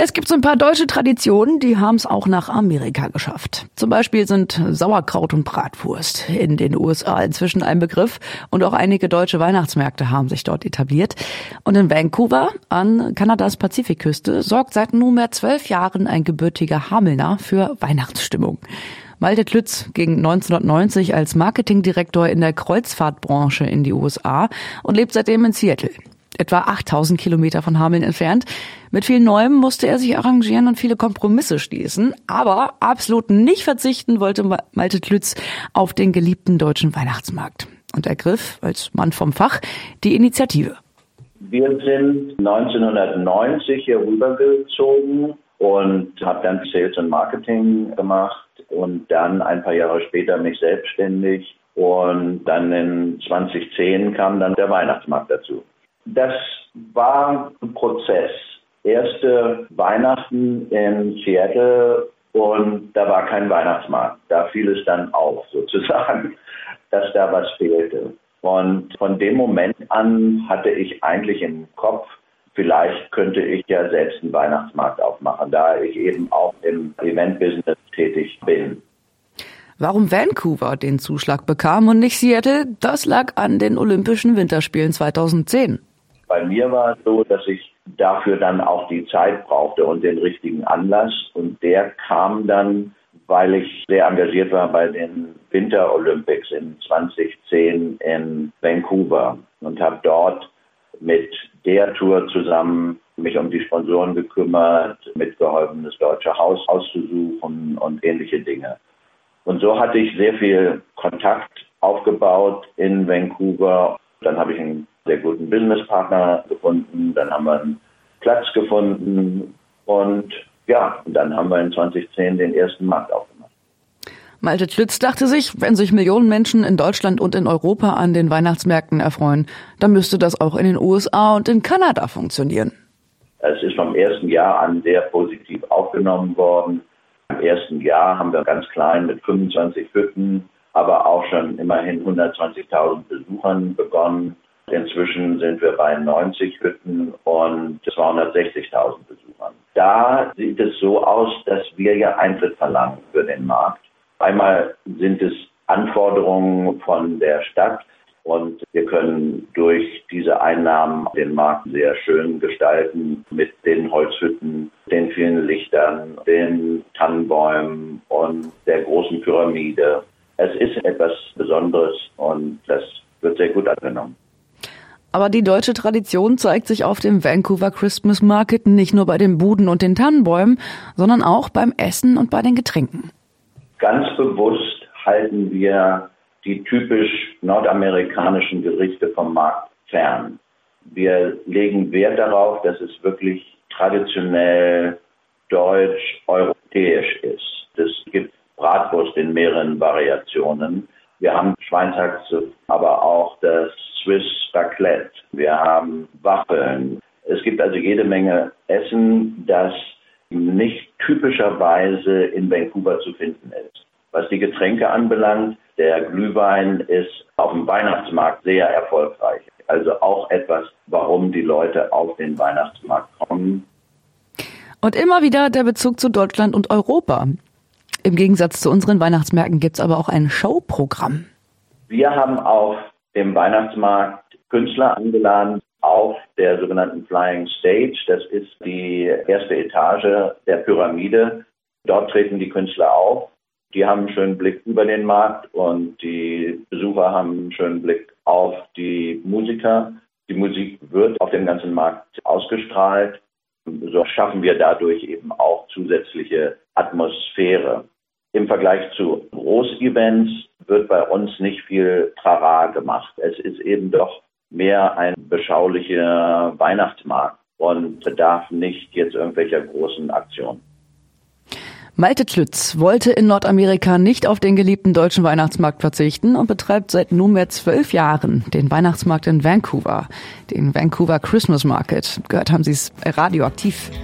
Es gibt so ein paar deutsche Traditionen, die haben es auch nach Amerika geschafft. Zum Beispiel sind Sauerkraut und Bratwurst in den USA inzwischen ein Begriff und auch einige deutsche Weihnachtsmärkte haben sich dort etabliert. Und in Vancouver an Kanadas Pazifikküste sorgt seit nunmehr zwölf Jahren ein gebürtiger Hamelner für Weihnachtsstimmung. Malte Klütz ging 1990 als Marketingdirektor in der Kreuzfahrtbranche in die USA und lebt seitdem in Seattle etwa 8000 Kilometer von Hameln entfernt. Mit viel Neuem musste er sich arrangieren und viele Kompromisse schließen. Aber absolut nicht verzichten wollte Malte Klütz auf den geliebten deutschen Weihnachtsmarkt und ergriff als Mann vom Fach die Initiative. Wir sind 1990 hier rübergezogen und habe dann Sales und Marketing gemacht und dann ein paar Jahre später mich selbstständig und dann in 2010 kam dann der Weihnachtsmarkt dazu. Das war ein Prozess. Erste Weihnachten in Seattle und da war kein Weihnachtsmarkt. Da fiel es dann auf, sozusagen, dass da was fehlte. Und von dem Moment an hatte ich eigentlich im Kopf, vielleicht könnte ich ja selbst einen Weihnachtsmarkt aufmachen, da ich eben auch im Event-Business tätig bin. Warum Vancouver den Zuschlag bekam und nicht Seattle, das lag an den Olympischen Winterspielen 2010. Bei mir war es so, dass ich dafür dann auch die Zeit brauchte und den richtigen Anlass. Und der kam dann, weil ich sehr engagiert war bei den Winter Olympics in 2010 in Vancouver und habe dort mit der Tour zusammen mich um die Sponsoren gekümmert, mitgeholfen, das deutsche Haus auszusuchen und ähnliche Dinge. Und so hatte ich sehr viel Kontakt aufgebaut in Vancouver. Dann habe ich einen sehr Businesspartner gefunden, dann haben wir einen Platz gefunden und ja, dann haben wir in 2010 den ersten Markt aufgemacht. Malte Tlütz dachte sich, wenn sich Millionen Menschen in Deutschland und in Europa an den Weihnachtsmärkten erfreuen, dann müsste das auch in den USA und in Kanada funktionieren. Es ist vom ersten Jahr an sehr positiv aufgenommen worden. Im ersten Jahr haben wir ganz klein mit 25 Hütten, aber auch schon immerhin 120.000 Besuchern begonnen. Inzwischen sind wir bei 90 Hütten und 260.000 Besuchern. Da sieht es so aus, dass wir ja Eintritt verlangen für den Markt. Einmal sind es Anforderungen von der Stadt und wir können durch diese Einnahmen den Markt sehr schön gestalten mit den Holzhütten, den vielen Lichtern, den Tannenbäumen und der großen Pyramide. Es ist etwas Besonderes und das wird sehr gut angenommen. Aber die deutsche Tradition zeigt sich auf dem Vancouver Christmas Market nicht nur bei den Buden und den Tannenbäumen, sondern auch beim Essen und bei den Getränken. Ganz bewusst halten wir die typisch nordamerikanischen Gerichte vom Markt fern. Wir legen Wert darauf, dass es wirklich traditionell deutsch-europäisch ist. Es gibt Bratwurst in mehreren Variationen. Wir haben Schweinshaxe, aber auch das Swiss Raclette. Wir haben Waffeln. Es gibt also jede Menge Essen, das nicht typischerweise in Vancouver zu finden ist. Was die Getränke anbelangt, der Glühwein ist auf dem Weihnachtsmarkt sehr erfolgreich. Also auch etwas, warum die Leute auf den Weihnachtsmarkt kommen. Und immer wieder der Bezug zu Deutschland und Europa. Im Gegensatz zu unseren Weihnachtsmärkten gibt es aber auch ein Showprogramm. Wir haben auf dem Weihnachtsmarkt Künstler angeladen auf der sogenannten Flying Stage. Das ist die erste Etage der Pyramide. Dort treten die Künstler auf. Die haben einen schönen Blick über den Markt und die Besucher haben einen schönen Blick auf die Musiker. Die Musik wird auf dem ganzen Markt ausgestrahlt. So schaffen wir dadurch eben auch zusätzliche Atmosphäre. Im Vergleich zu Großevents wird bei uns nicht viel Trara gemacht. Es ist eben doch mehr ein beschaulicher Weihnachtsmarkt und bedarf nicht jetzt irgendwelcher großen Aktionen. Malte Klütz wollte in Nordamerika nicht auf den geliebten deutschen Weihnachtsmarkt verzichten und betreibt seit nunmehr zwölf Jahren den Weihnachtsmarkt in Vancouver, den Vancouver Christmas Market. Gehört haben Sie es radioaktiv.